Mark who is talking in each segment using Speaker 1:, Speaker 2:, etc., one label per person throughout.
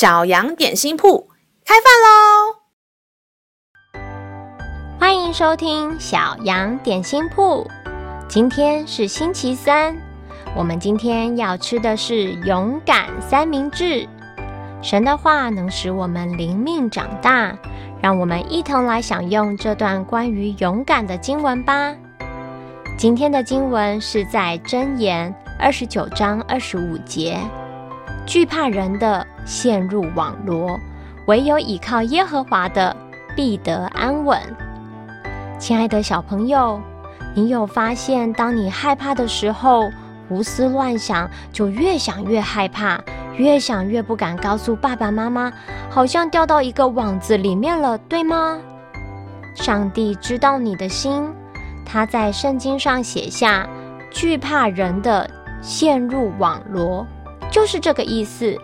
Speaker 1: 小羊点心铺开饭喽！
Speaker 2: 欢迎收听小羊点心铺。今天是星期三，我们今天要吃的是勇敢三明治。神的话能使我们灵命长大，让我们一同来享用这段关于勇敢的经文吧。今天的经文是在箴言二十九章二十五节。惧怕人的陷入网罗，唯有倚靠耶和华的必得安稳。亲爱的小朋友，你有发现，当你害怕的时候，胡思乱想，就越想越害怕，越想越不敢告诉爸爸妈妈，好像掉到一个网子里面了，对吗？上帝知道你的心，他在圣经上写下：惧怕人的陷入网罗。就是这个意思，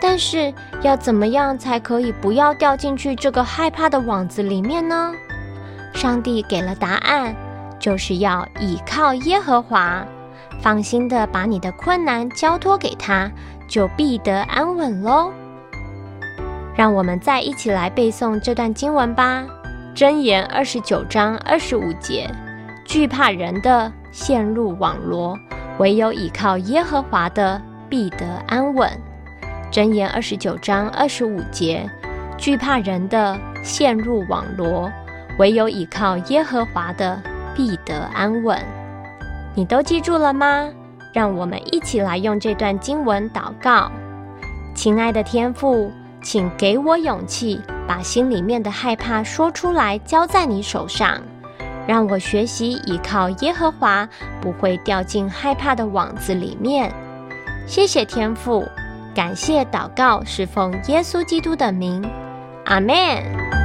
Speaker 2: 但是要怎么样才可以不要掉进去这个害怕的网子里面呢？上帝给了答案，就是要倚靠耶和华，放心的把你的困难交托给他，就必得安稳喽。让我们再一起来背诵这段经文吧，《箴言》二十九章二十五节：惧怕人的陷入网罗，唯有倚靠耶和华的。必得安稳。箴言二十九章二十五节：惧怕人的陷入网罗，唯有倚靠耶和华的必得安稳。你都记住了吗？让我们一起来用这段经文祷告。亲爱的天父，请给我勇气，把心里面的害怕说出来，交在你手上，让我学习倚靠耶和华，不会掉进害怕的网子里面。谢谢天父，感谢祷告是奉耶稣基督的名，阿门。